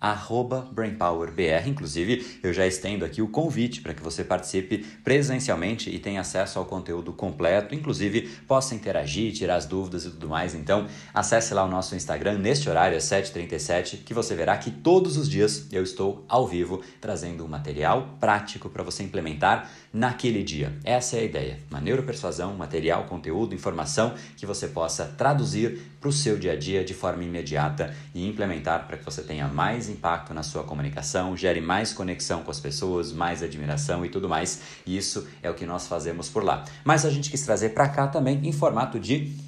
arroba BrainPowerBR. Inclusive, eu já estendo aqui o convite para que você participe presencialmente e tenha acesso ao conteúdo completo, inclusive possa interagir, tirar as dúvidas e tudo mais. Então, acesse lá o nosso Instagram neste horário, às 7h37, que você verá que todos os dias eu estou ao vivo trazendo um material prático para você implementar naquele dia. Essa é a ideia. Uma neuropersuasão, material, conteúdo, informação que você possa traduzir para o seu dia a dia de forma imediata e implementar para que você tenha mais impacto na sua comunicação, gere mais conexão com as pessoas, mais admiração e tudo mais. Isso é o que nós fazemos por lá. Mas a gente quis trazer para cá também em formato de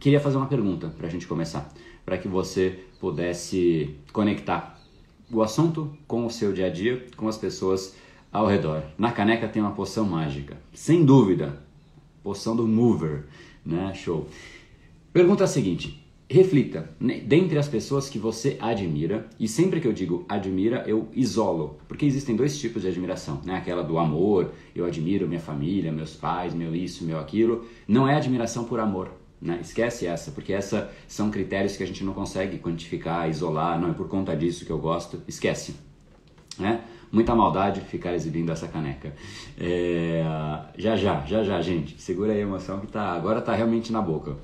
Queria fazer uma pergunta para a gente começar, para que você pudesse conectar o assunto com o seu dia a dia, com as pessoas ao redor. Na caneca tem uma poção mágica, sem dúvida, poção do Mover, né? Show. Pergunta a seguinte: reflita, né, dentre as pessoas que você admira, e sempre que eu digo admira, eu isolo, porque existem dois tipos de admiração, né? Aquela do amor, eu admiro minha família, meus pais, meu isso, meu aquilo. Não é admiração por amor, né? Esquece essa, porque essa são critérios que a gente não consegue quantificar, isolar, não é por conta disso que eu gosto, esquece. Né? Muita maldade ficar exibindo essa caneca. É... Já já, já já, gente, segura aí a emoção que tá, agora tá realmente na boca.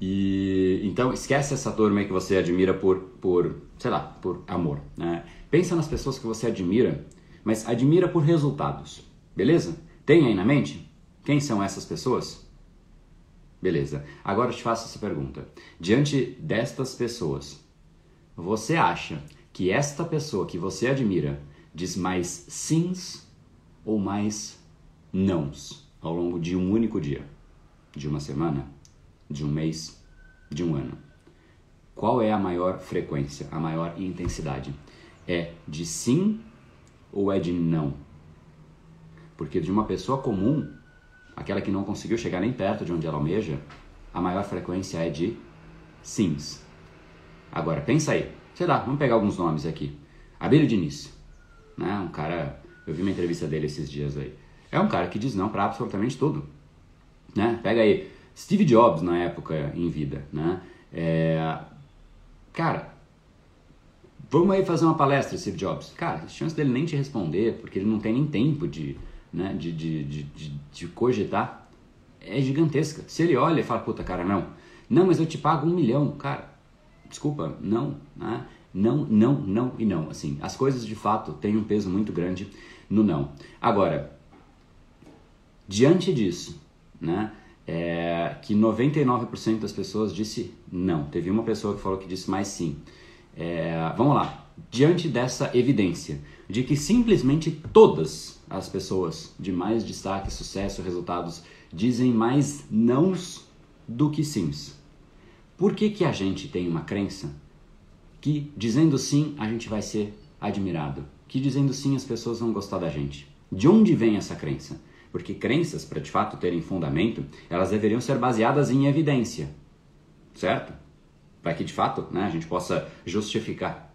E então esquece essa turma que você admira por, por, sei lá, por amor. Né? Pensa nas pessoas que você admira, mas admira por resultados, beleza? Tem aí na mente? Quem são essas pessoas? Beleza. Agora eu te faço essa pergunta. Diante destas pessoas, você acha que esta pessoa que você admira diz mais sims ou mais nãos ao longo de um único dia? De uma semana? De um mês? De um ano? Qual é a maior frequência, a maior intensidade? É de sim ou é de não? Porque de uma pessoa comum, aquela que não conseguiu chegar nem perto de onde ela almeja, a maior frequência é de sims. Agora, pensa aí. Sei lá, vamos pegar alguns nomes aqui. Abílio Diniz, né? Um cara, eu vi uma entrevista dele esses dias aí. É um cara que diz não para absolutamente tudo, né? Pega aí Steve Jobs na época em vida, né? É... Cara, vamos aí fazer uma palestra, Steve Jobs. Cara, a chance dele nem te responder, porque ele não tem nem tempo de né, de, de, de, de, cogitar é gigantesca. Se ele olha e fala, puta, cara, não. Não, mas eu te pago um milhão. Cara, desculpa, não. Né? Não, não, não e não. Assim, as coisas de fato têm um peso muito grande no não. Agora, diante disso, né, é, que 99% das pessoas disse não. Teve uma pessoa que falou que disse mais sim. É, vamos lá. Diante dessa evidência de que simplesmente todas as pessoas de mais destaque, sucesso, resultados dizem mais nãos do que sims. Por que, que a gente tem uma crença que dizendo sim a gente vai ser admirado? Que dizendo sim as pessoas vão gostar da gente? De onde vem essa crença? Porque crenças, para de fato terem fundamento, elas deveriam ser baseadas em evidência, certo? Para que de fato né, a gente possa justificar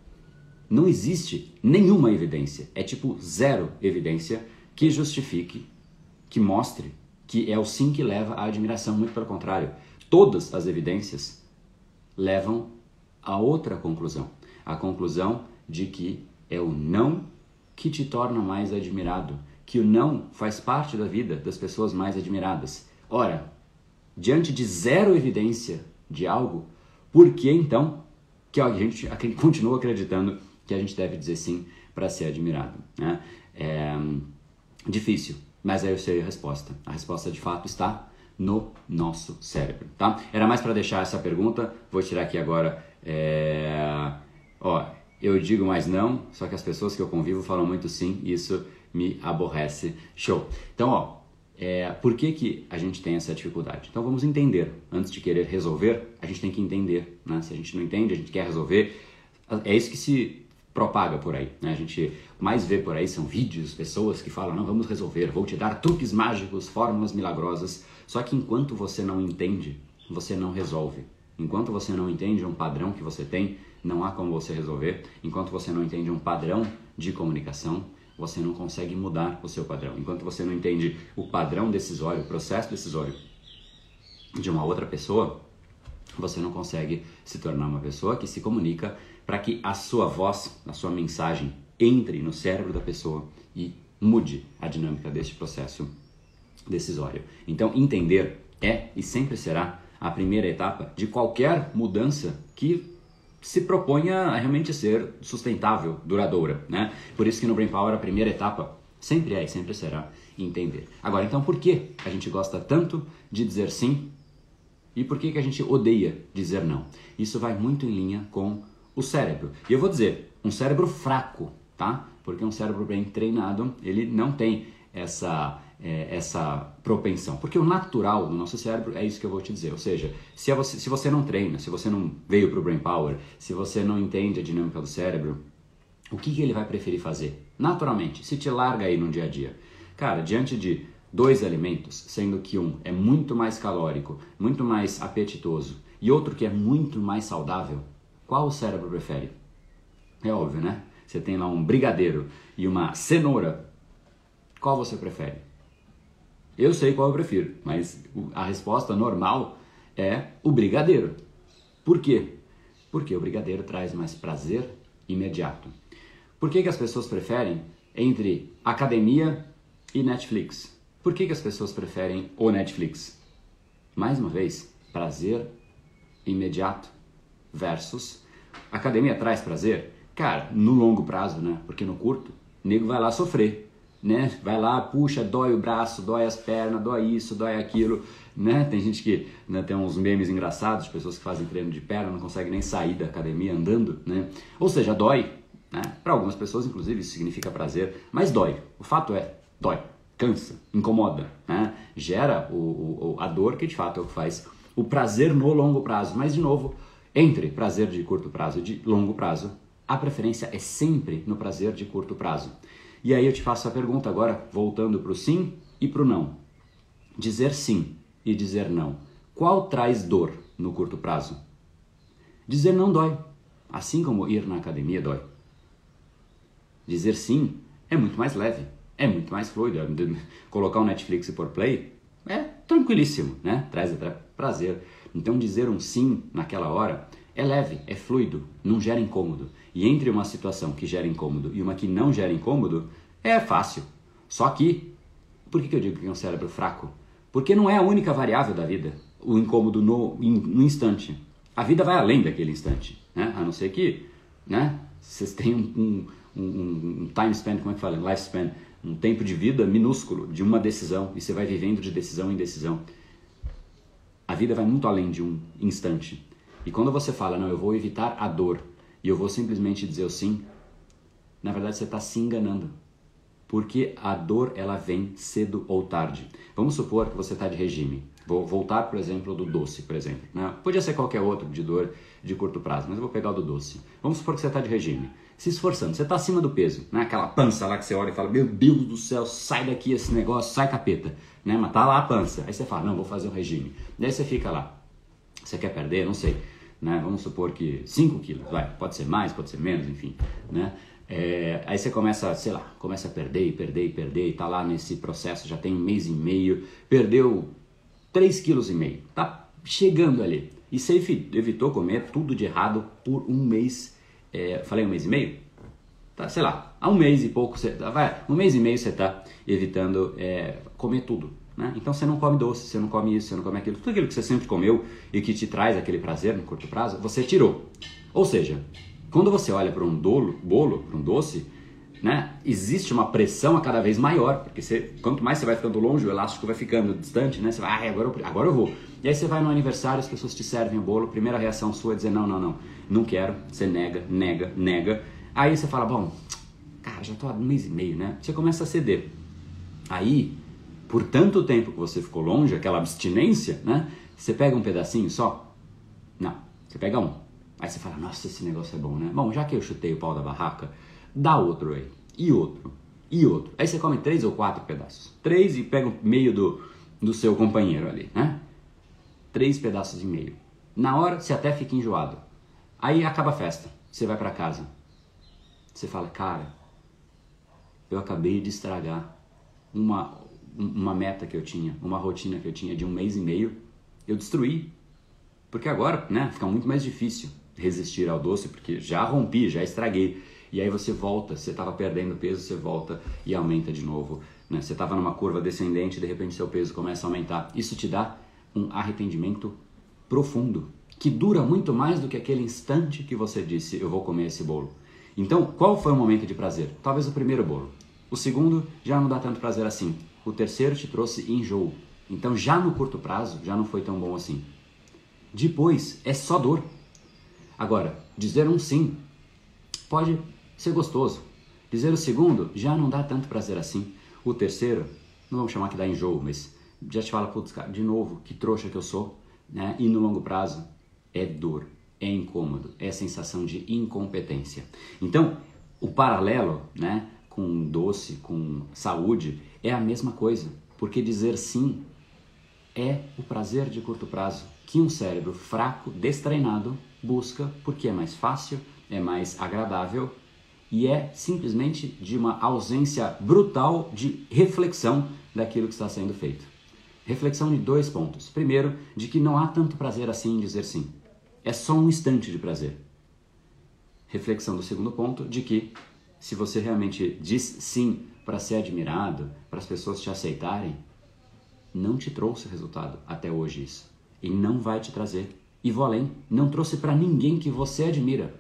não existe nenhuma evidência, é tipo zero evidência que justifique, que mostre que é o sim que leva à admiração, muito pelo contrário. Todas as evidências levam a outra conclusão, a conclusão de que é o não que te torna mais admirado, que o não faz parte da vida das pessoas mais admiradas. Ora, diante de zero evidência de algo, por que então que a gente continua acreditando que a gente deve dizer sim para ser admirado. Né? É, Difícil, mas aí eu sei a resposta. A resposta de fato está no nosso cérebro, tá? Era mais para deixar essa pergunta. Vou tirar aqui agora. É... Ó, eu digo mais não, só que as pessoas que eu convivo falam muito sim, e isso me aborrece. Show. Então, ó, é, por que, que a gente tem essa dificuldade? Então vamos entender. Antes de querer resolver, a gente tem que entender. Né? Se a gente não entende, a gente quer resolver. É isso que se propaga por aí. Né? A gente mais vê por aí são vídeos, pessoas que falam, não, vamos resolver, vou te dar truques mágicos, fórmulas milagrosas. Só que enquanto você não entende, você não resolve. Enquanto você não entende um padrão que você tem, não há como você resolver. Enquanto você não entende um padrão de comunicação, você não consegue mudar o seu padrão. Enquanto você não entende o padrão decisório, o processo decisório de uma outra pessoa, você não consegue se tornar uma pessoa que se comunica para que a sua voz, a sua mensagem entre no cérebro da pessoa e mude a dinâmica deste processo decisório. Então, entender é e sempre será a primeira etapa de qualquer mudança que se proponha a realmente ser sustentável, duradoura, né? Por isso que no Brain Power a primeira etapa sempre é e sempre será entender. Agora, então, por que a gente gosta tanto de dizer sim e por que, que a gente odeia dizer não? Isso vai muito em linha com o cérebro. E eu vou dizer, um cérebro fraco, tá? Porque um cérebro bem treinado, ele não tem essa é, essa propensão. Porque o natural do nosso cérebro é isso que eu vou te dizer. Ou seja, se você, se você não treina, se você não veio para o Brain Power, se você não entende a dinâmica do cérebro, o que, que ele vai preferir fazer? Naturalmente, se te larga aí no dia a dia. Cara, diante de dois alimentos, sendo que um é muito mais calórico, muito mais apetitoso, e outro que é muito mais saudável, qual o cérebro prefere? É óbvio, né? Você tem lá um brigadeiro e uma cenoura. Qual você prefere? Eu sei qual eu prefiro, mas a resposta normal é o brigadeiro. Por quê? Porque o brigadeiro traz mais prazer imediato. Por que, que as pessoas preferem entre academia e Netflix? Por que, que as pessoas preferem o Netflix? Mais uma vez, prazer imediato versus academia traz prazer? Cara, no longo prazo, né? Porque no curto, o nego vai lá sofrer né? Vai lá, puxa, dói o braço, dói as pernas, dói isso, dói aquilo, né? Tem gente que né, tem uns memes engraçados, pessoas que fazem treino de perna não conseguem nem sair da academia andando, né? Ou seja, dói, né? Para algumas pessoas, inclusive, isso significa prazer, mas dói. O fato é, dói, cansa, incomoda, né? Gera o, o, a dor que de fato é o que faz o prazer no longo prazo. Mas de novo, entre prazer de curto prazo e de longo prazo, a preferência é sempre no prazer de curto prazo. E aí eu te faço a pergunta agora, voltando para o sim e para o não. Dizer sim e dizer não, qual traz dor no curto prazo? Dizer não dói, assim como ir na academia dói. Dizer sim é muito mais leve, é muito mais fluido. Colocar o Netflix e por play é tranquilíssimo, né? Traz até prazer. Então dizer um sim naquela hora é leve, é fluido, não gera incômodo. E entre uma situação que gera incômodo e uma que não gera incômodo, é fácil. Só que, por que eu digo que é um cérebro fraco? Porque não é a única variável da vida, o incômodo no, no instante. A vida vai além daquele instante, né? a não ser que né, vocês tenham um, um, um, time span, como é que fala? Lifespan, um tempo de vida minúsculo de uma decisão e você vai vivendo de decisão em decisão. Vida vai muito além de um instante. E quando você fala, não, eu vou evitar a dor e eu vou simplesmente dizer o sim, na verdade você está se enganando. Porque a dor ela vem cedo ou tarde. Vamos supor que você está de regime. Vou voltar, por exemplo, do doce, por exemplo. Né? Podia ser qualquer outro de dor de curto prazo, mas eu vou pegar o do doce. Vamos supor que você está de regime, se esforçando, você está acima do peso, né? aquela pança lá que você olha e fala: Meu Deus do céu, sai daqui esse negócio, sai capeta. Né? Mas tá lá a pança. Aí você fala: Não, vou fazer um regime. Daí você fica lá. Você quer perder? Não sei né? Vamos supor que 5 quilos, vai, pode ser mais, pode ser menos, enfim, né? É, aí você começa, sei lá, começa a perder e perder e perder e tá lá nesse processo, já tem um mês e meio, perdeu 3,5 quilos tá chegando ali. E você evitou comer tudo de errado por um mês, é, falei um mês e meio? Tá, sei lá, há um mês e pouco, você, vai, um mês e meio você tá evitando é, comer tudo, né? Então você não come doce, você não come isso, você não come aquilo. Tudo aquilo que você sempre comeu e que te traz aquele prazer no curto prazo, você tirou. Ou seja, quando você olha para um dolo, bolo, para um doce, né, existe uma pressão a cada vez maior, porque você, quanto mais você vai ficando longe, o elástico vai ficando distante, né? Você vai, ah, agora, eu, agora eu vou. E aí você vai no aniversário, as pessoas te servem o bolo, primeira reação sua é dizer não, não, não, não quero. Você nega, nega, nega. Aí você fala, bom, cara, já tô há um mês e meio, né? Você começa a ceder. Aí, por tanto tempo que você ficou longe, aquela abstinência, né? Você pega um pedacinho só? Não, você pega um. Aí você fala, nossa, esse negócio é bom, né? Bom, já que eu chutei o pau da barraca, dá outro aí. E outro. E outro. Aí você come três ou quatro pedaços. Três e pega o meio do, do seu companheiro ali, né? Três pedaços e meio. Na hora, você até fica enjoado. Aí acaba a festa. Você vai para casa. Você fala, cara, eu acabei de estragar uma, uma meta que eu tinha, uma rotina que eu tinha de um mês e meio. Eu destruí. Porque agora, né, fica muito mais difícil resistir ao doce, porque já rompi, já estraguei. E aí você volta, você estava perdendo peso, você volta e aumenta de novo. Né? Você estava numa curva descendente, de repente seu peso começa a aumentar. Isso te dá um arrependimento profundo, que dura muito mais do que aquele instante que você disse, eu vou comer esse bolo. Então, qual foi o momento de prazer? Talvez o primeiro bolo. O segundo já não dá tanto prazer assim. O terceiro te trouxe enjoo. Então, já no curto prazo, já não foi tão bom assim. Depois, é só dor. Agora, dizer um sim pode ser gostoso. Dizer o segundo já não dá tanto prazer assim. O terceiro, não vamos chamar que dá enjoo, mas já te fala, putz, cara, de novo, que trouxa que eu sou, né? E no longo prazo é dor, é incômodo, é sensação de incompetência. Então, o paralelo, né, com doce, com saúde, é a mesma coisa, porque dizer sim é o prazer de curto prazo que um cérebro fraco, destreinado, busca porque é mais fácil, é mais agradável e é simplesmente de uma ausência brutal de reflexão daquilo que está sendo feito. Reflexão de dois pontos. Primeiro, de que não há tanto prazer assim em dizer sim. É só um instante de prazer. Reflexão do segundo ponto, de que se você realmente diz sim para ser admirado, para as pessoas te aceitarem, não te trouxe resultado até hoje isso. E não vai te trazer. E vou além, não trouxe para ninguém que você admira.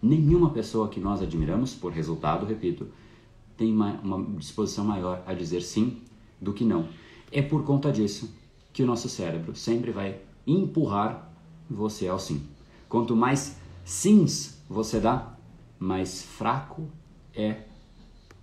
Nenhuma pessoa que nós admiramos, por resultado, repito, tem uma, uma disposição maior a dizer sim do que não. É por conta disso que o nosso cérebro sempre vai empurrar você ao sim. Quanto mais sims você dá, mais fraco é,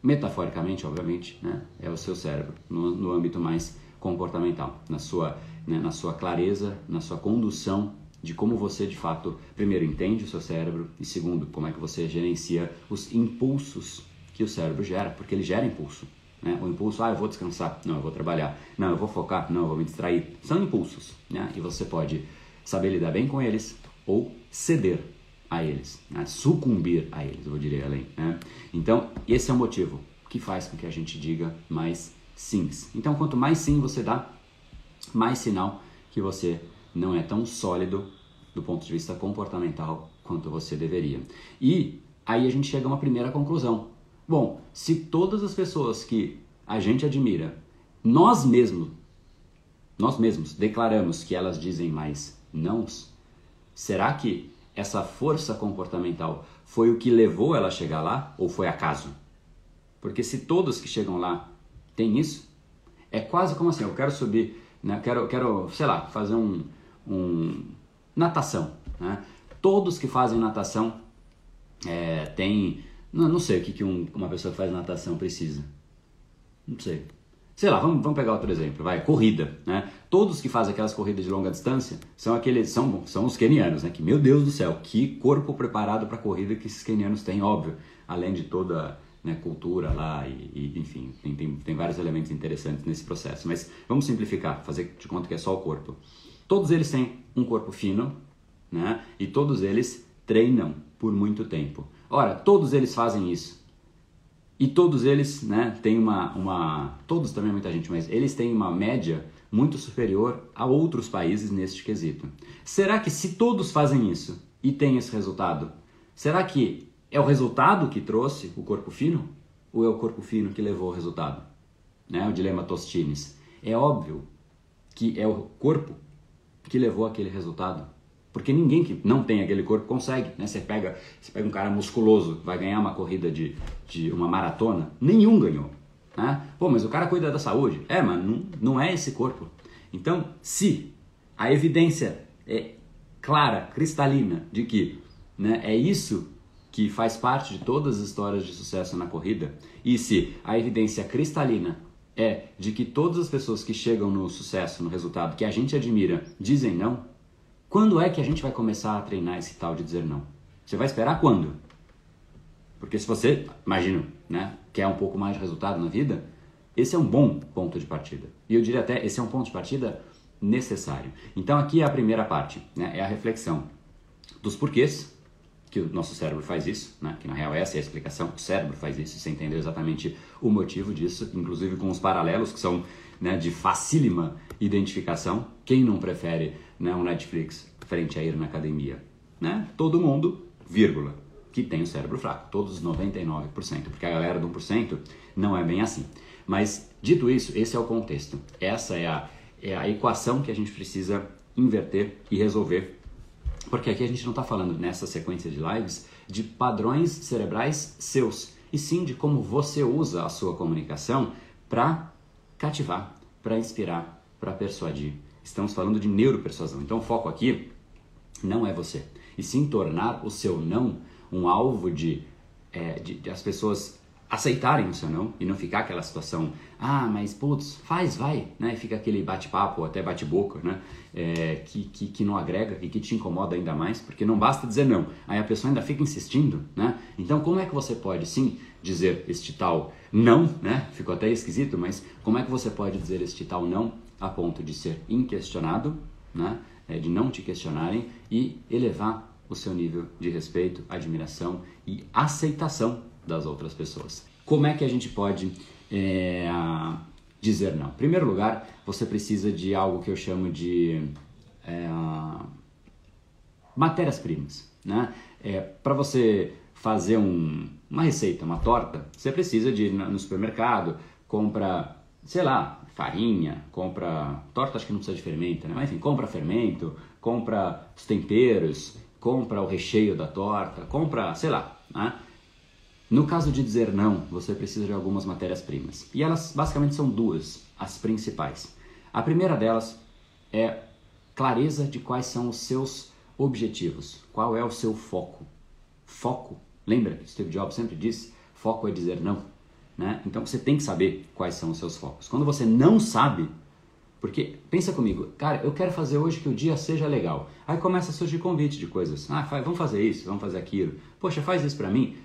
metaforicamente, obviamente, né, é o seu cérebro, no, no âmbito mais comportamental, na sua, né, na sua clareza, na sua condução de como você de fato, primeiro, entende o seu cérebro e segundo, como é que você gerencia os impulsos que o cérebro gera, porque ele gera impulso. Né? O impulso, ah, eu vou descansar, não, eu vou trabalhar, não, eu vou focar, não, eu vou me distrair. São impulsos, né? E você pode saber lidar bem com eles ou ceder a eles, né? sucumbir a eles, eu diria além. Né? Então, esse é o motivo que faz com que a gente diga mais sims. Então, quanto mais sim você dá, mais sinal que você não é tão sólido do ponto de vista comportamental quanto você deveria. E aí a gente chega a uma primeira conclusão. Bom, se todas as pessoas que a gente admira, nós mesmos, nós mesmos declaramos que elas dizem mais nãos, será que essa força comportamental foi o que levou ela a chegar lá ou foi acaso? Porque se todos que chegam lá têm isso, é quase como assim, eu quero subir, né? quero, quero, sei lá, fazer um, um natação. Né? Todos que fazem natação é, têm. Não, não sei o que, que um, uma pessoa que faz natação precisa. Não sei. Sei lá, vamos, vamos pegar outro exemplo, vai, corrida, né? Todos que fazem aquelas corridas de longa distância são aqueles, são, são os kenianos, né? Que, meu Deus do céu, que corpo preparado para corrida que esses kenianos têm, óbvio, além de toda né, cultura lá e, e enfim, tem, tem, tem vários elementos interessantes nesse processo. Mas vamos simplificar, fazer de conta que é só o corpo. Todos eles têm um corpo fino, né? E todos eles treinam por muito tempo. Ora, todos eles fazem isso. E todos eles, né, têm uma, uma, todos também muita gente, mas eles têm uma média muito superior a outros países neste quesito. Será que se todos fazem isso e têm esse resultado, será que é o resultado que trouxe o corpo fino ou é o corpo fino que levou o resultado? Né? O dilema Tostines. É óbvio que é o corpo que levou aquele resultado. Porque ninguém que não tem aquele corpo consegue, né? Você pega, você pega um cara musculoso, vai ganhar uma corrida de, de uma maratona, nenhum ganhou. Né? Pô, mas o cara cuida da saúde. É, mas não, não é esse corpo. Então, se a evidência é clara, cristalina, de que né, é isso que faz parte de todas as histórias de sucesso na corrida, e se a evidência cristalina é de que todas as pessoas que chegam no sucesso, no resultado que a gente admira, dizem não, quando é que a gente vai começar a treinar esse tal de dizer não? Você vai esperar quando? Porque se você, imagino, né, quer um pouco mais de resultado na vida, esse é um bom ponto de partida. E eu diria até, esse é um ponto de partida necessário. Então aqui é a primeira parte, né, é a reflexão dos porquês que o nosso cérebro faz isso, né, que na real essa é a explicação, o cérebro faz isso, você entendeu exatamente o motivo disso, inclusive com os paralelos que são né, de facílima identificação. Quem não prefere né, um Netflix frente a ir na academia? Né? Todo mundo, vírgula, que tem o cérebro fraco, todos os 99%, porque a galera do 1% não é bem assim. Mas, dito isso, esse é o contexto. Essa é a, é a equação que a gente precisa inverter e resolver. Porque aqui a gente não está falando nessa sequência de lives de padrões cerebrais seus, e sim de como você usa a sua comunicação para cativar, para inspirar, para persuadir. Estamos falando de neuropersuasão. Então o foco aqui não é você, e sim tornar o seu não um alvo de, é, de, de as pessoas aceitarem o seu não e não ficar aquela situação, ah, mas putz, faz, vai, né? E fica aquele bate-papo, até bate-boca, né? É, que, que, que não agrega e que te incomoda ainda mais, porque não basta dizer não, aí a pessoa ainda fica insistindo, né? Então, como é que você pode sim dizer este tal não, né? Ficou até esquisito, mas como é que você pode dizer este tal não a ponto de ser inquestionado, né? É, de não te questionarem e elevar o seu nível de respeito, admiração e aceitação das outras pessoas. Como é que a gente pode é, dizer não? Em primeiro lugar, você precisa de algo que eu chamo de é, matérias-primas. Né? É, Para você fazer um, uma receita, uma torta, você precisa de ir no supermercado, compra, sei lá, farinha, compra. Torta acho que não precisa de fermento, né? Mas enfim, compra fermento, compra os temperos, compra o recheio da torta, compra, sei lá, né? No caso de dizer não, você precisa de algumas matérias-primas. E elas basicamente são duas, as principais. A primeira delas é clareza de quais são os seus objetivos, qual é o seu foco. Foco, lembra que Steve Jobs sempre disse, foco é dizer não. Né? Então você tem que saber quais são os seus focos. Quando você não sabe, porque pensa comigo, cara, eu quero fazer hoje que o dia seja legal. Aí começa a surgir convite de coisas. Ah, vamos fazer isso, vamos fazer aquilo. Poxa, faz isso para mim.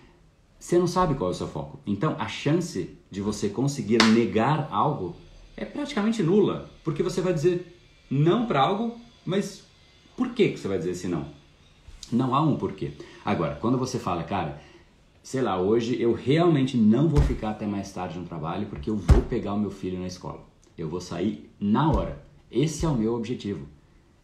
Você não sabe qual é o seu foco. Então a chance de você conseguir negar algo é praticamente nula, porque você vai dizer não para algo, mas por que, que você vai dizer esse não? Não há um porquê. Agora, quando você fala, cara, sei lá, hoje eu realmente não vou ficar até mais tarde no trabalho porque eu vou pegar o meu filho na escola. Eu vou sair na hora. Esse é o meu objetivo.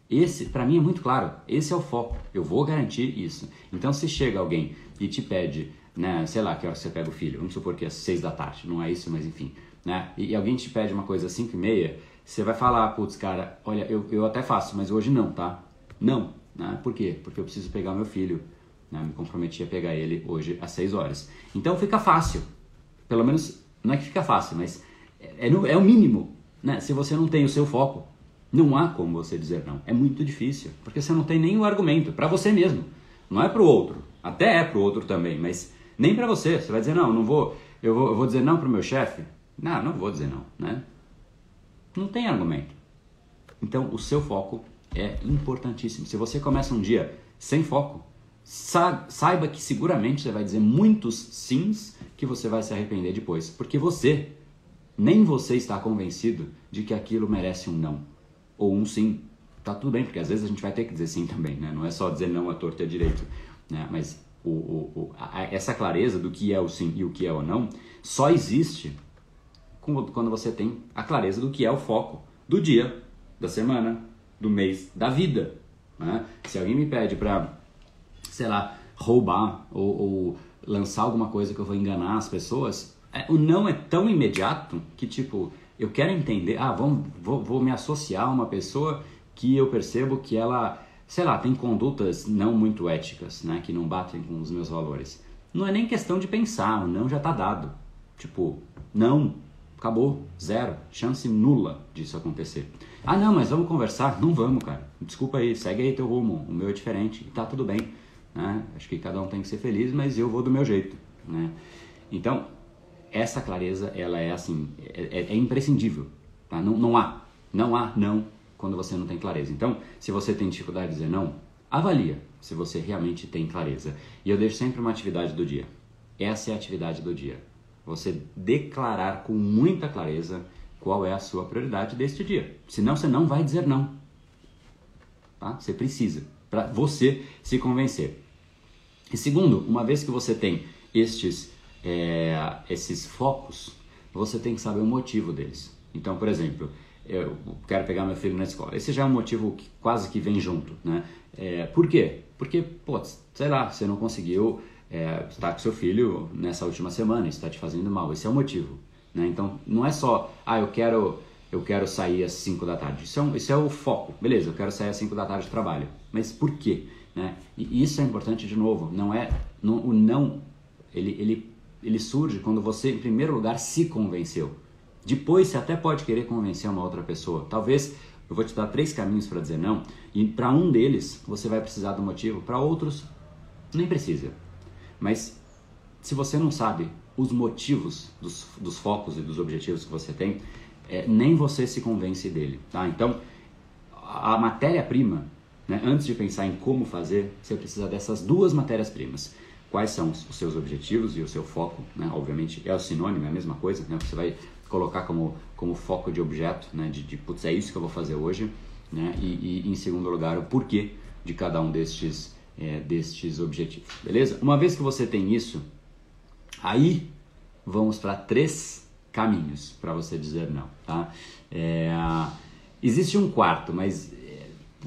Esse, para mim, é muito claro. Esse é o foco. Eu vou garantir isso. Então, se chega alguém e te pede, né, sei lá, que hora você pega o filho, vamos supor que é seis da tarde, não é isso, mas enfim, né? E, e alguém te pede uma coisa às cinco e meia, você vai falar, putz, cara, olha, eu, eu até faço, mas hoje não, tá? Não, né? Por quê? Porque eu preciso pegar meu filho. Né? Me comprometi a pegar ele hoje às seis horas. Então fica fácil. Pelo menos, não é que fica fácil, mas é, é, é o mínimo né? Se você não tem o seu foco, não há como você dizer não. É muito difícil, porque você não tem nenhum argumento para você mesmo. Não é para o outro. Até é para o outro também, mas nem para você. Você vai dizer não, não vou. Eu vou, eu vou dizer não para o meu chefe. Não, não vou dizer não, né? Não tem argumento. Então, o seu foco é importantíssimo. Se você começa um dia sem foco, saiba que seguramente você vai dizer muitos sims que você vai se arrepender depois, porque você nem você está convencido de que aquilo merece um não ou um sim. Tá tudo bem, porque às vezes a gente vai ter que dizer sim também, né? Não é só dizer não a torto e a direito, né? Mas o, o, o, a, essa clareza do que é o sim e o que é o não só existe quando você tem a clareza do que é o foco do dia, da semana, do mês, da vida. Né? Se alguém me pede para, sei lá, roubar ou, ou lançar alguma coisa que eu vou enganar as pessoas, é, o não é tão imediato que, tipo, eu quero entender, ah, vamos, vou, vou me associar a uma pessoa que eu percebo que ela sei lá, tem condutas não muito éticas, né, que não batem com os meus valores. Não é nem questão de pensar, o não já está dado. Tipo, não, acabou, zero, chance nula disso acontecer. Ah, não, mas vamos conversar? Não vamos, cara. Desculpa aí, segue aí teu rumo, o meu é diferente tá tudo bem. Né? Acho que cada um tem que ser feliz, mas eu vou do meu jeito. Né? Então, essa clareza, ela é assim, é, é, é imprescindível. Tá? Não, não há, não há não quando você não tem clareza. Então, se você tem dificuldade de dizer não, avalia se você realmente tem clareza. E eu deixo sempre uma atividade do dia. Essa é a atividade do dia. Você declarar com muita clareza qual é a sua prioridade deste dia. Senão você não vai dizer não. Tá? Você precisa, para você se convencer. E segundo, uma vez que você tem estes, é, esses focos, você tem que saber o motivo deles. Então, por exemplo, eu quero pegar meu filho na escola. Esse já é um motivo que quase que vem junto, né? É, por quê? Porque, pô, sei lá, você não conseguiu é, estar com seu filho nessa última semana, está te fazendo mal. Esse é o motivo, né? Então, não é só, ah, eu quero, eu quero sair às 5 da tarde. Isso é, um, isso é o foco. Beleza, eu quero sair às 5 da tarde de trabalho. Mas por quê? Né? E isso é importante de novo. Não é, o não, ele, ele, ele surge quando você, em primeiro lugar, se convenceu. Depois você até pode querer convencer uma outra pessoa. Talvez eu vou te dar três caminhos para dizer não, e para um deles você vai precisar do motivo, para outros nem precisa. Mas se você não sabe os motivos dos, dos focos e dos objetivos que você tem, é, nem você se convence dele, tá? Então, a matéria-prima, né, antes de pensar em como fazer, você precisa dessas duas matérias-primas. Quais são os seus objetivos e o seu foco, né? Obviamente é o sinônimo, é a mesma coisa, né? Você vai colocar como, como foco de objeto, né? De, de putz, é isso que eu vou fazer hoje, né? E, e em segundo lugar, o porquê de cada um destes, é, destes objetivos, beleza? Uma vez que você tem isso, aí vamos para três caminhos para você dizer não, tá? É, existe um quarto, mas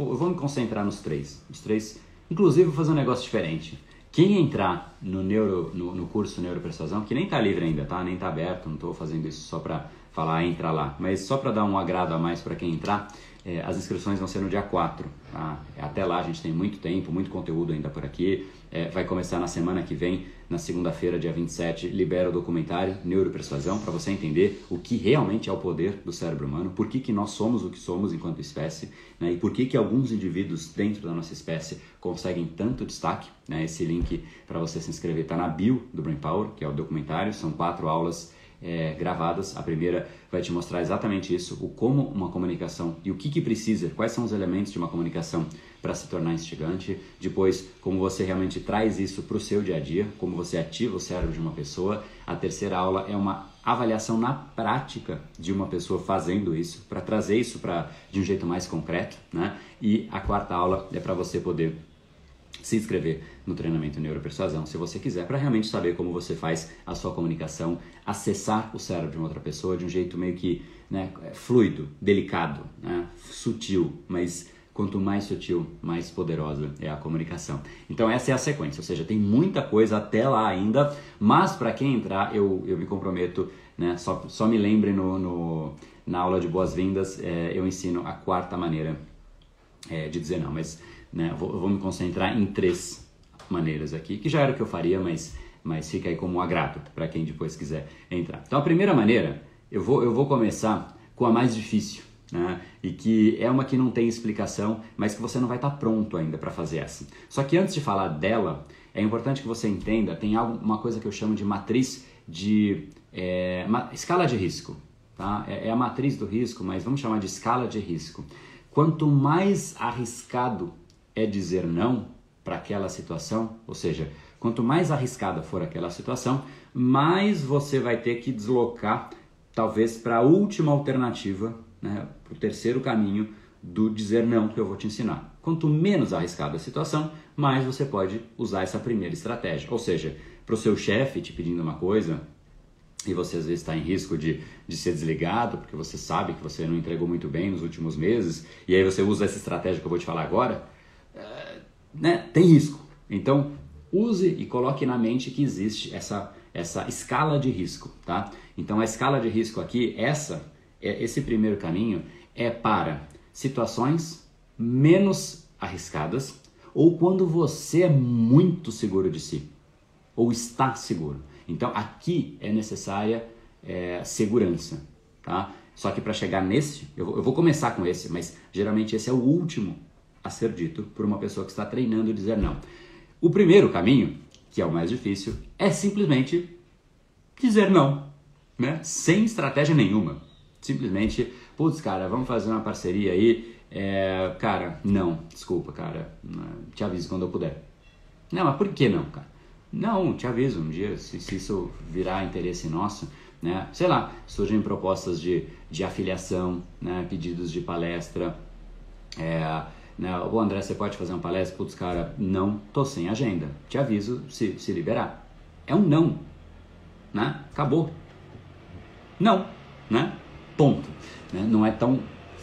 eu vou me concentrar nos três. Os três, inclusive, vou fazer um negócio diferente. Quem entrar no, neuro, no, no curso Neuropersuasão, que nem está livre ainda, tá? Nem está aberto, não estou fazendo isso só para falar, entra lá. Mas só para dar um agrado a mais para quem entrar, é, as inscrições vão ser no dia 4. Tá? Até lá a gente tem muito tempo, muito conteúdo ainda por aqui. É, vai começar na semana que vem, na segunda-feira, dia 27, libera o documentário Neuropersuasão para você entender o que realmente é o poder do cérebro humano, por que, que nós somos o que somos enquanto espécie né? e por que, que alguns indivíduos dentro da nossa espécie conseguem tanto destaque. Né? Esse link para você se inscrever está na bio do Brain Power, que é o documentário, são quatro aulas é, gravadas. A primeira vai te mostrar exatamente isso, o como uma comunicação e o que, que precisa, quais são os elementos de uma comunicação para se tornar instigante. Depois, como você realmente traz isso para o seu dia a dia, como você ativa o cérebro de uma pessoa. A terceira aula é uma avaliação na prática de uma pessoa fazendo isso, para trazer isso para de um jeito mais concreto, né? E a quarta aula é para você poder se inscrever no treinamento Neuropersuasão, se você quiser, para realmente saber como você faz a sua comunicação, acessar o cérebro de uma outra pessoa de um jeito meio que né, fluido, delicado, né, sutil, mas quanto mais sutil, mais poderosa é a comunicação. Então essa é a sequência, ou seja, tem muita coisa até lá ainda, mas para quem entrar, eu, eu me comprometo, né, só, só me lembre no, no na aula de boas-vindas, é, eu ensino a quarta maneira é, de dizer não, mas né? Vou, vou me concentrar em três maneiras aqui, que já era o que eu faria, mas, mas fica aí como um agrado para quem depois quiser entrar. Então, a primeira maneira, eu vou, eu vou começar com a mais difícil, né? E que é uma que não tem explicação, mas que você não vai estar tá pronto ainda para fazer essa. Só que antes de falar dela, é importante que você entenda, tem algo, uma coisa que eu chamo de matriz de é, uma, escala de risco. Tá? É, é a matriz do risco, mas vamos chamar de escala de risco. Quanto mais arriscado é dizer não para aquela situação, ou seja, quanto mais arriscada for aquela situação, mais você vai ter que deslocar, talvez, para a última alternativa, né, para o terceiro caminho do dizer não que eu vou te ensinar. Quanto menos arriscada a situação, mais você pode usar essa primeira estratégia. Ou seja, para o seu chefe te pedindo uma coisa e você às vezes está em risco de, de ser desligado porque você sabe que você não entregou muito bem nos últimos meses e aí você usa essa estratégia que eu vou te falar agora, né, tem risco. Então, use e coloque na mente que existe essa, essa escala de risco, tá? Então, a escala de risco aqui, essa, é, esse primeiro caminho é para situações menos arriscadas ou quando você é muito seguro de si ou está seguro. Então aqui é necessária é, segurança, tá? Só que para chegar nesse, eu vou, eu vou começar com esse, mas geralmente esse é o último a ser dito por uma pessoa que está treinando dizer não. O primeiro caminho, que é o mais difícil, é simplesmente dizer não, né? Sem estratégia nenhuma. Simplesmente, putz, cara, vamos fazer uma parceria aí. É, cara, não, desculpa, cara, te aviso quando eu puder. Não, mas por que não, cara? Não, te aviso um dia, se, se isso virar interesse nosso, né? Sei lá, surgem propostas de, de afiliação, né? pedidos de palestra. É, né? O André, você pode fazer uma palestra? Putz, cara, não, tô sem agenda. Te aviso se, se liberar. É um não, né? Acabou. Não, né? Ponto. Né? Não é tão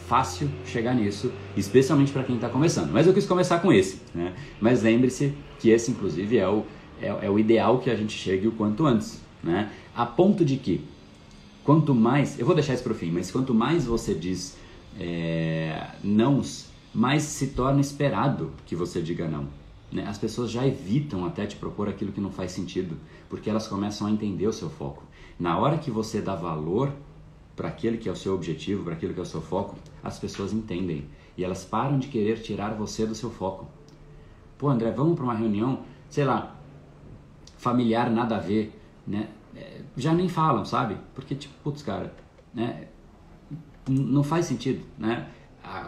fácil chegar nisso, especialmente para quem está começando. Mas eu quis começar com esse, né? Mas lembre-se que esse, inclusive, é o, é, é, o ideal que a gente chegue o quanto antes, né? A ponto de que, quanto mais, eu vou deixar isso para o fim, mas quanto mais você diz é, nãos, mais se torna esperado que você diga não. Né? As pessoas já evitam até te propor aquilo que não faz sentido, porque elas começam a entender o seu foco. Na hora que você dá valor para aquele que é o seu objetivo, para aquilo que é o seu foco, as pessoas entendem e elas param de querer tirar você do seu foco. Pô, André, vamos para uma reunião, sei lá, familiar nada a ver, né? É, já nem falam, sabe? Porque tipo, putz, cara, né? Não faz sentido, né?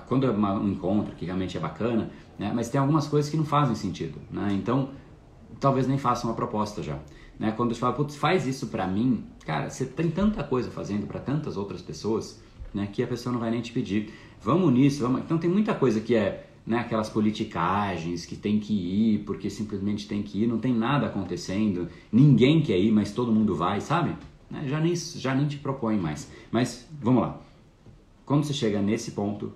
Quando é um encontro que realmente é bacana, né? Mas tem algumas coisas que não fazem sentido, né? Então, talvez nem façam uma proposta já. Né? Quando você fala, putz, faz isso para mim, cara, você tem tanta coisa fazendo para tantas outras pessoas, né, que a pessoa não vai nem te pedir. Vamos nisso, vamos. Então tem muita coisa que é, né, aquelas politicagens que tem que ir porque simplesmente tem que ir, não tem nada acontecendo, ninguém quer ir, mas todo mundo vai, sabe? Né? Já nem já nem te propõe mais. Mas vamos lá. Quando você chega nesse ponto,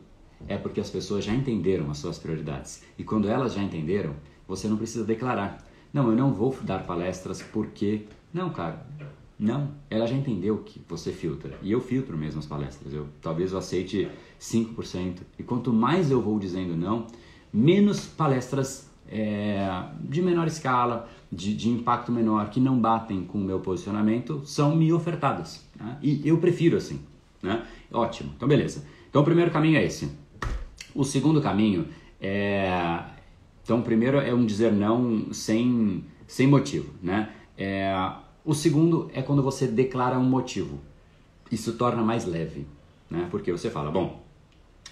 é porque as pessoas já entenderam as suas prioridades. E quando elas já entenderam, você não precisa declarar. Não, eu não vou dar palestras porque. Não, cara. Não, ela já entendeu que você filtra. E eu filtro mesmo as palestras. Eu talvez eu aceite 5%. E quanto mais eu vou dizendo não, menos palestras é, de menor escala, de, de, impacto menor, que não batem com o meu posicionamento, são me ofertadas. Né? E eu prefiro assim. Né? Ótimo, então beleza. Então o primeiro caminho é esse. O segundo caminho é, então, o primeiro é um dizer não sem, sem motivo, né? É, o segundo é quando você declara um motivo. Isso torna mais leve, né? Porque você fala, bom,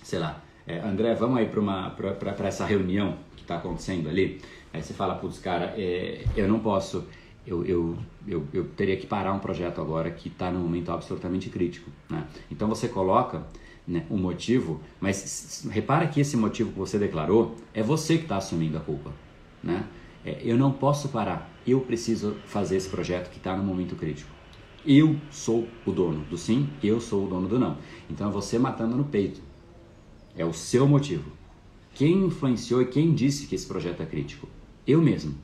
sei lá, é, André, vamos aí para essa reunião que está acontecendo ali. Aí você fala, putz, cara, é, eu não posso, eu, eu, eu, eu teria que parar um projeto agora que está num momento absolutamente crítico, né? Então você coloca né, um motivo, mas repara que esse motivo que você declarou é você que está assumindo a culpa. Né? É, eu não posso parar, eu preciso fazer esse projeto que está no momento crítico. Eu sou o dono do sim, eu sou o dono do não. Então é você matando no peito. É o seu motivo. Quem influenciou e quem disse que esse projeto é crítico? Eu mesmo.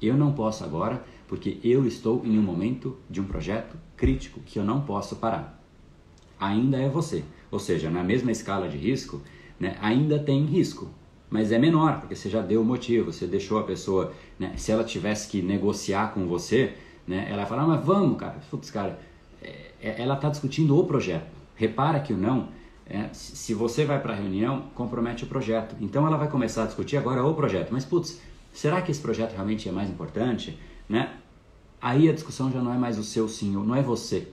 Eu não posso agora porque eu estou em um momento de um projeto crítico que eu não posso parar. Ainda é você. Ou seja, na mesma escala de risco, né, ainda tem risco, mas é menor, porque você já deu o motivo, você deixou a pessoa, né, se ela tivesse que negociar com você, né, ela vai falar, ah, mas vamos, cara, putz, cara, é, é ela está discutindo o projeto. Repara que o não, é, se você vai para a reunião, compromete o projeto. Então ela vai começar a discutir agora o projeto, mas putz, será que esse projeto realmente é mais importante? Né? Aí a discussão já não é mais o seu sim, não é você.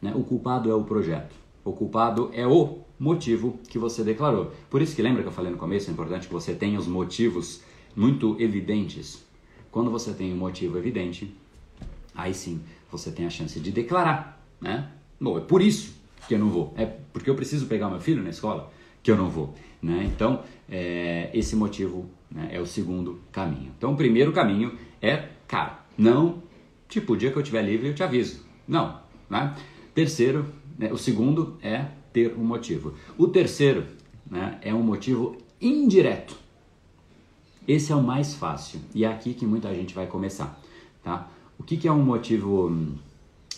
Né? O culpado é o projeto. O culpado é o motivo que você declarou. Por isso que lembra que eu falei no começo, é importante que você tenha os motivos muito evidentes. Quando você tem um motivo evidente, aí sim você tem a chance de declarar, né? Bom, é por isso que eu não vou. É porque eu preciso pegar meu filho na escola que eu não vou, né? Então, é, esse motivo né, é o segundo caminho. Então, o primeiro caminho é, cara, não, tipo, o dia que eu estiver livre eu te aviso. Não, né? Terceiro, né? O segundo é ter um motivo. O terceiro né, é um motivo indireto. Esse é o mais fácil e é aqui que muita gente vai começar. Tá? O que, que é um motivo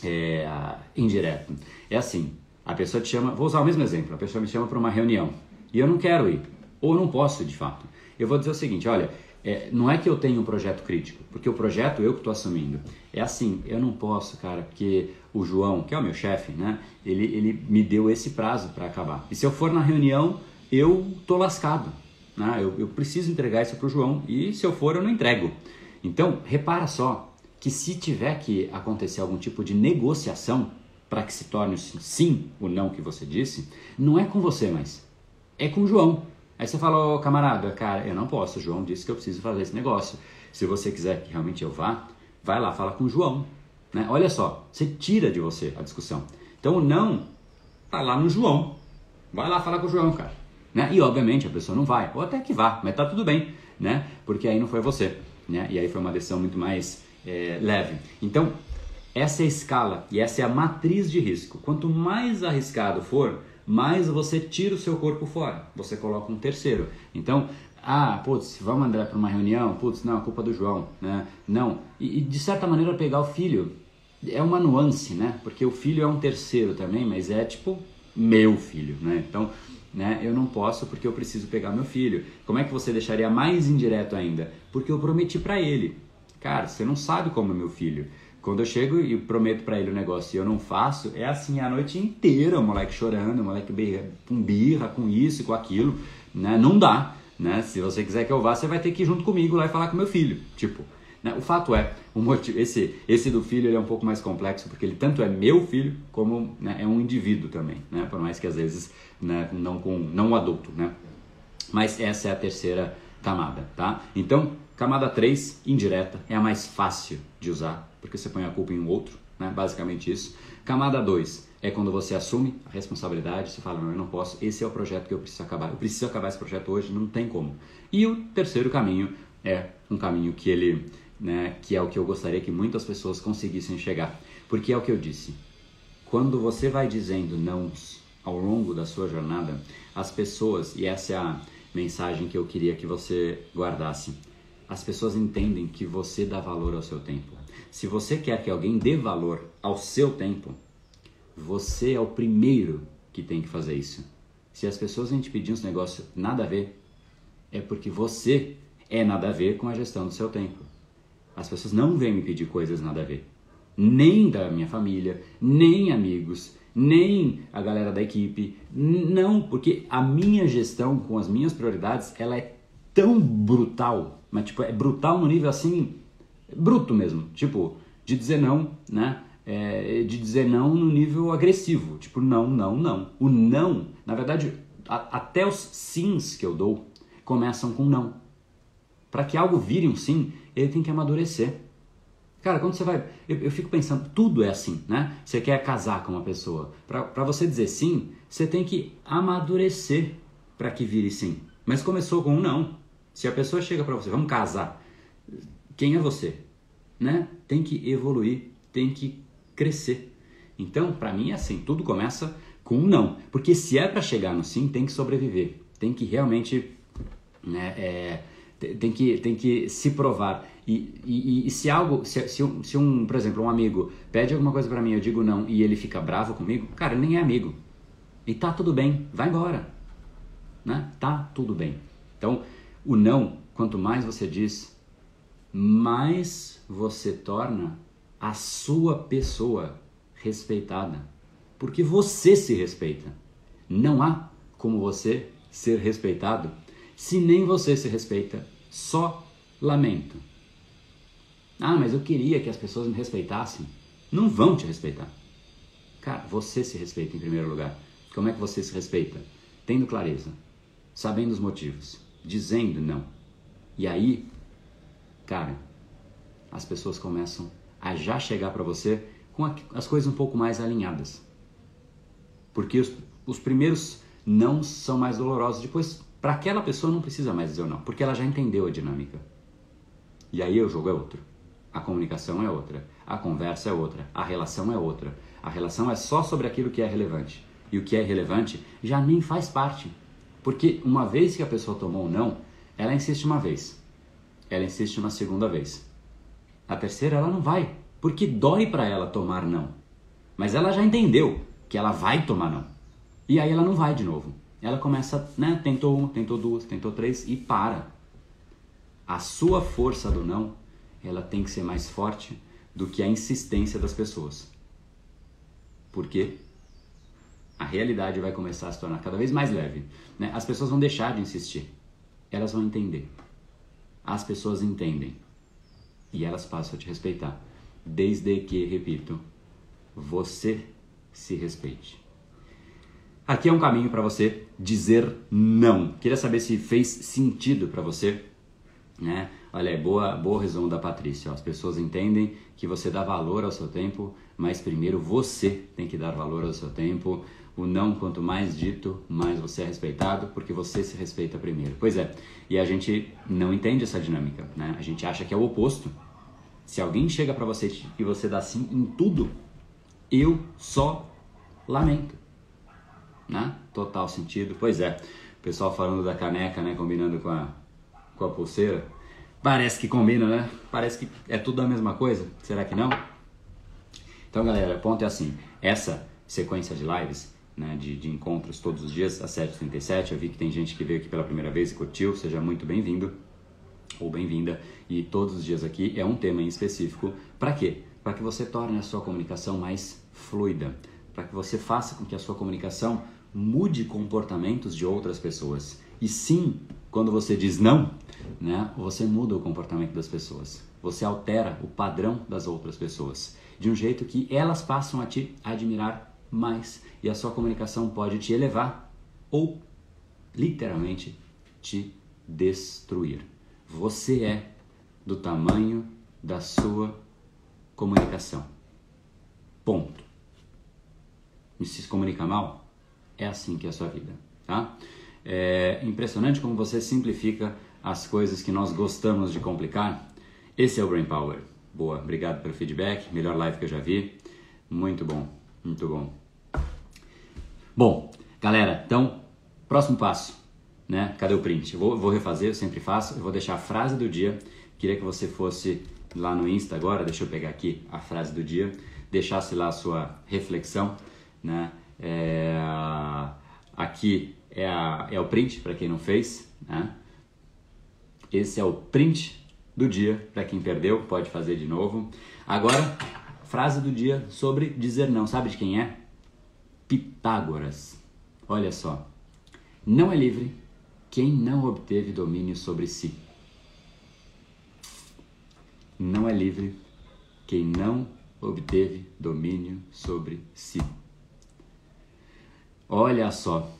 é, indireto? É assim: a pessoa te chama, vou usar o mesmo exemplo, a pessoa me chama para uma reunião e eu não quero ir, ou não posso de fato. eu vou dizer o seguinte, olha, é, não é que eu tenho um projeto crítico, porque o projeto eu que estou assumindo. É assim, eu não posso, cara, porque o João, que é o meu chefe, né? Ele, ele me deu esse prazo para acabar. E se eu for na reunião, eu tô lascado. Né? Eu, eu preciso entregar isso para o João e se eu for, eu não entrego. Então, repara só que se tiver que acontecer algum tipo de negociação para que se torne o sim, o não que você disse, não é com você mais, é com o João. Aí você fala, camarada, cara, eu não posso, o João disse que eu preciso fazer esse negócio. Se você quiser que realmente eu vá, vai lá, fala com o João. Né? Olha só, você tira de você a discussão. Então o não tá lá no João. Vai lá falar com o João, cara. Né? E obviamente a pessoa não vai, ou até que vá, mas tá tudo bem, né? Porque aí não foi você, né? E aí foi uma decisão muito mais é, leve. Então essa é a escala e essa é a matriz de risco. Quanto mais arriscado for, mais você tira o seu corpo fora. Você coloca um terceiro. Então, ah, putz, vamos andar para uma reunião? Putz, não, a culpa é do João, né? Não. E, e, de certa maneira pegar o filho é uma nuance, né? Porque o filho é um terceiro também, mas é tipo meu filho, né? Então, né, eu não posso porque eu preciso pegar meu filho. Como é que você deixaria mais indireto ainda? Porque eu prometi para ele. Cara, você não sabe como é meu filho. Quando eu chego e prometo para ele o negócio e eu não faço, é assim a noite inteira, o moleque chorando, o moleque birra, com birra, com isso com aquilo, né? Não dá, né? Se você quiser que eu vá, você vai ter que ir junto comigo lá e falar com meu filho, tipo. Né? O fato é, o motivo, esse, esse do filho ele é um pouco mais complexo porque ele tanto é meu filho como né, é um indivíduo também, né? Por mais que às vezes né, não com não um adulto, né? Mas essa é a terceira camada, tá? Então, camada 3, indireta, é a mais fácil de usar porque você põe a culpa em um outro, né? basicamente isso. Camada 2 é quando você assume a responsabilidade, você fala, não, eu não posso, esse é o projeto que eu preciso acabar, eu preciso acabar esse projeto hoje, não tem como. E o terceiro caminho é um caminho que ele, né, que é o que eu gostaria que muitas pessoas conseguissem chegar, porque é o que eu disse, quando você vai dizendo não ao longo da sua jornada, as pessoas, e essa é a mensagem que eu queria que você guardasse, as pessoas entendem que você dá valor ao seu tempo. Se você quer que alguém dê valor ao seu tempo, você é o primeiro que tem que fazer isso. Se as pessoas vêm te pedir uns negócios nada a ver, é porque você é nada a ver com a gestão do seu tempo. As pessoas não vêm me pedir coisas nada a ver. Nem da minha família, nem amigos, nem a galera da equipe. Não, porque a minha gestão com as minhas prioridades, ela é tão brutal, mas tipo, é brutal no nível assim bruto mesmo, tipo, de dizer não, né? É, de dizer não no nível agressivo, tipo, não, não, não. O não, na verdade, a, até os sims que eu dou começam com não. Para que algo vire um sim, ele tem que amadurecer. Cara, quando você vai. Eu, eu, fico pensando, tudo é assim, né? Você quer casar com uma pessoa. Para você dizer sim, você tem que amadurecer para que vire sim. Mas começou com um não. Se a pessoa chega para você, vamos casar quem é você, né? Tem que evoluir, tem que crescer. Então, para mim é assim, tudo começa com um não, porque se é para chegar no sim, tem que sobreviver, tem que realmente, né, é, tem que tem que se provar. E, e, e se algo, se, se, um, se um, por exemplo, um amigo pede alguma coisa para mim, eu digo não e ele fica bravo comigo, cara, ele nem é amigo. E tá tudo bem, vai embora, né? Tá tudo bem. Então, o não, quanto mais você diz, mais você torna a sua pessoa respeitada. Porque você se respeita. Não há como você ser respeitado se nem você se respeita. Só lamento. Ah, mas eu queria que as pessoas me respeitassem. Não vão te respeitar. Cara, você se respeita em primeiro lugar. Como é que você se respeita? Tendo clareza, sabendo os motivos, dizendo não. E aí cara, as pessoas começam a já chegar para você com as coisas um pouco mais alinhadas. Porque os, os primeiros não são mais dolorosos. Depois, para aquela pessoa não precisa mais dizer não, porque ela já entendeu a dinâmica. E aí o jogo é outro. A comunicação é outra. A conversa é outra. A relação é outra. A relação é só sobre aquilo que é relevante. E o que é relevante já nem faz parte. Porque uma vez que a pessoa tomou um não, ela insiste uma vez ela insiste uma segunda vez. A terceira ela não vai, porque dói para ela tomar não. Mas ela já entendeu que ela vai tomar não. E aí ela não vai de novo. Ela começa, né, tentou uma, tentou duas, tentou três e para. A sua força do não, ela tem que ser mais forte do que a insistência das pessoas. Por quê? A realidade vai começar a se tornar cada vez mais leve. Né? As pessoas vão deixar de insistir. Elas vão entender. As pessoas entendem. E elas passam a te respeitar. Desde que, repito, você se respeite. Aqui é um caminho para você dizer não. Queria saber se fez sentido para você, né? Olha, é boa, boa resumo da Patrícia. As pessoas entendem que você dá valor ao seu tempo, mas primeiro você tem que dar valor ao seu tempo. O não, quanto mais dito, mais você é respeitado, porque você se respeita primeiro. Pois é, e a gente não entende essa dinâmica, né? A gente acha que é o oposto. Se alguém chega para você e você dá sim em tudo, eu só lamento. Né? Total sentido. Pois é, o pessoal falando da caneca, né? Combinando com a, com a pulseira. Parece que combina, né? Parece que é tudo a mesma coisa. Será que não? Então, galera, o ponto é assim: essa sequência de lives, né, de, de encontros todos os dias, às 7h37, eu vi que tem gente que veio aqui pela primeira vez e curtiu, seja muito bem-vindo ou bem-vinda. E todos os dias aqui é um tema em específico. Para quê? Para que você torne a sua comunicação mais fluida, para que você faça com que a sua comunicação mude comportamentos de outras pessoas. E sim, quando você diz não, né, você muda o comportamento das pessoas. Você altera o padrão das outras pessoas de um jeito que elas passam a te admirar mais e a sua comunicação pode te elevar ou literalmente te destruir. Você é do tamanho da sua comunicação. Ponto. E se comunica mal, é assim que é a sua vida, tá? É impressionante como você simplifica as coisas que nós gostamos de complicar. Esse é o Brain Power. Boa, obrigado pelo feedback. Melhor live que eu já vi. Muito bom, muito bom. Bom, galera, então, próximo passo, né? Cadê o print? Eu vou, vou refazer, eu sempre faço. Eu vou deixar a frase do dia. Queria que você fosse lá no Insta agora. Deixa eu pegar aqui a frase do dia. Deixasse lá a sua reflexão, né? É, aqui é, a, é o print para quem não fez, né? Esse é o print do dia, para quem perdeu, pode fazer de novo. Agora, frase do dia sobre dizer não. Sabe de quem é? Pitágoras. Olha só. Não é livre quem não obteve domínio sobre si. Não é livre quem não obteve domínio sobre si. Olha só.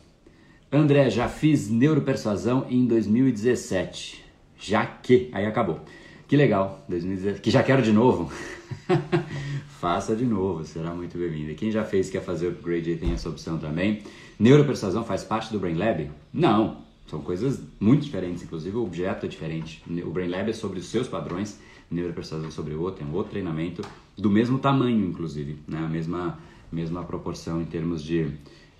André, já fiz neuropersuasão em 2017. Já que. Aí acabou. Que legal. 2017. Que já quero de novo. Faça de novo, será muito bem-vindo. Quem já fez quer fazer upgrade tem essa opção também. Neuropersuasão faz parte do Brain Lab? Não. São coisas muito diferentes, inclusive o objeto é diferente. O Brain Lab é sobre os seus padrões, neuropersuasão sobre o outro, é um outro treinamento do mesmo tamanho, inclusive, né? a mesma, mesma proporção em termos de,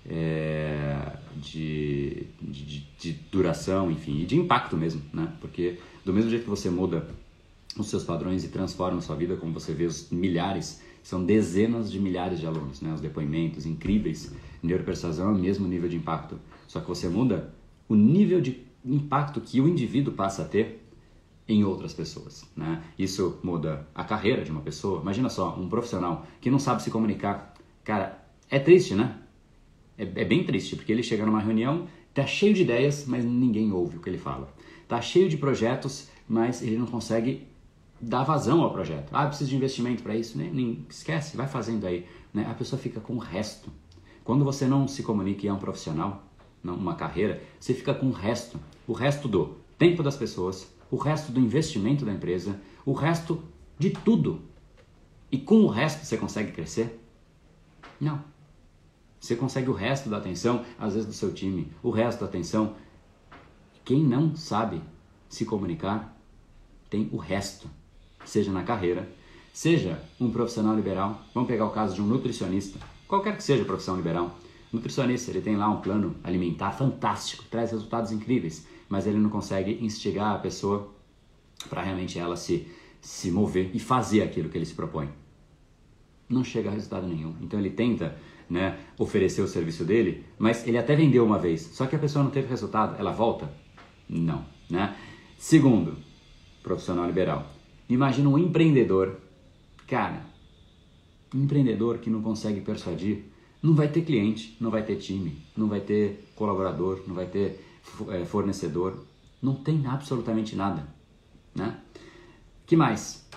é, de, de, de, duração, enfim, e de impacto mesmo, né? Porque do mesmo jeito que você muda os seus padrões e transforma a sua vida, como você vê os milhares, são dezenas de milhares de alunos, né? Os depoimentos incríveis, neuropersuasão é o mesmo nível de impacto, só que você muda o nível de impacto que o indivíduo passa a ter em outras pessoas, né? Isso muda a carreira de uma pessoa. Imagina só, um profissional que não sabe se comunicar, cara, é triste, né? É, é bem triste, porque ele chega numa reunião, tá cheio de ideias, mas ninguém ouve o que ele fala. Tá cheio de projetos, mas ele não consegue dar vazão ao projeto. Ah, precisa de investimento para isso, nem, nem, esquece, vai fazendo aí. Né? A pessoa fica com o resto. Quando você não se comunica e é um profissional, não uma carreira, você fica com o resto. O resto do tempo das pessoas, o resto do investimento da empresa, o resto de tudo. E com o resto você consegue crescer? Não. Você consegue o resto da atenção, às vezes, do seu time, o resto da atenção. Quem não sabe se comunicar tem o resto, seja na carreira, seja um profissional liberal. Vamos pegar o caso de um nutricionista, qualquer que seja a profissão liberal. Nutricionista, ele tem lá um plano alimentar fantástico, traz resultados incríveis, mas ele não consegue instigar a pessoa para realmente ela se, se mover e fazer aquilo que ele se propõe. Não chega a resultado nenhum. Então ele tenta né, oferecer o serviço dele, mas ele até vendeu uma vez, só que a pessoa não teve resultado, ela volta? Não, né? Segundo, profissional liberal. Imagina um empreendedor. Cara, um empreendedor que não consegue persuadir, não vai ter cliente, não vai ter time, não vai ter colaborador, não vai ter é, fornecedor, não tem absolutamente nada, né? Que mais?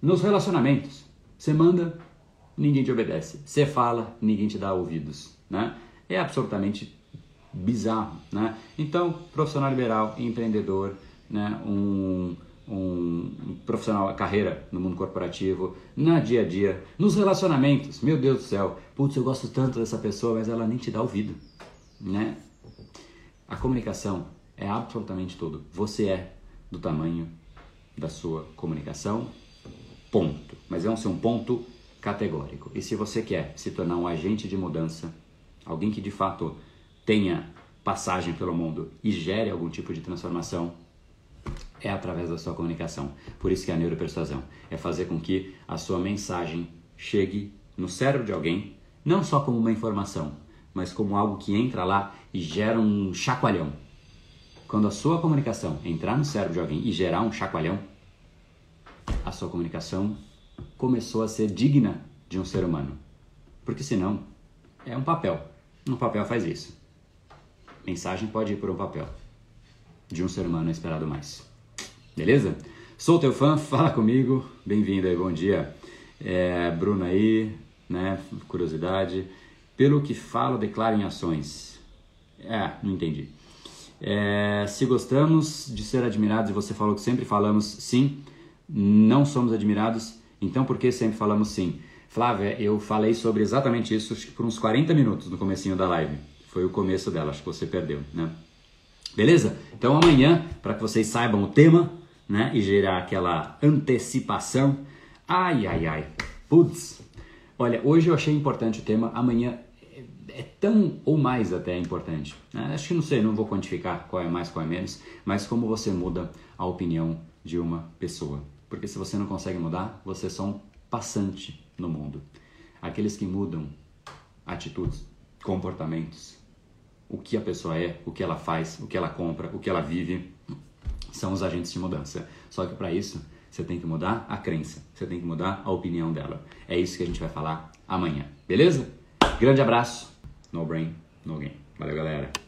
Nos relacionamentos, você manda, ninguém te obedece. Você fala, ninguém te dá ouvidos, né? É absolutamente bizarro, né? Então, profissional liberal, empreendedor, né? Um, um profissional, carreira no mundo corporativo, no dia a dia, nos relacionamentos. Meu Deus do céu, putz, eu gosto tanto dessa pessoa, mas ela nem te dá ouvido, né? A comunicação é absolutamente tudo. Você é do tamanho da sua comunicação, ponto. Mas é um ser um ponto categórico. E se você quer se tornar um agente de mudança, alguém que de fato tenha passagem pelo mundo e gere algum tipo de transformação, é através da sua comunicação. Por isso que é a neuropersuasão é fazer com que a sua mensagem chegue no cérebro de alguém, não só como uma informação, mas como algo que entra lá e gera um chacoalhão. Quando a sua comunicação entrar no cérebro de alguém e gerar um chacoalhão, a sua comunicação começou a ser digna de um ser humano. Porque senão é um papel. Um papel faz isso. Mensagem pode ir por um papel. De um ser humano é esperado mais. Beleza? Sou teu fã, fala comigo. Bem-vindo aí, bom dia. É, Bruno aí, né? Curiosidade. Pelo que falo, declaro em ações. É, não entendi. É, se gostamos de ser admirados, e você falou que sempre falamos sim, não somos admirados, então por que sempre falamos sim? Flávia, eu falei sobre exatamente isso por uns 40 minutos no comecinho da live. Foi o começo dela, acho que você perdeu, né? Beleza? Então amanhã, para que vocês saibam o tema, né, e gerar aquela antecipação. Ai, ai, ai. Putz. Olha, hoje eu achei importante o tema, amanhã é tão ou mais até importante. Né? Acho que não sei, não vou quantificar qual é mais, qual é menos, mas como você muda a opinião de uma pessoa. Porque se você não consegue mudar, você é só um passante no mundo. Aqueles que mudam atitudes, comportamentos, o que a pessoa é, o que ela faz, o que ela compra, o que ela vive, são os agentes de mudança. Só que para isso, você tem que mudar a crença, você tem que mudar a opinião dela. É isso que a gente vai falar amanhã, beleza? Grande abraço. No brain, no game. Valeu, galera.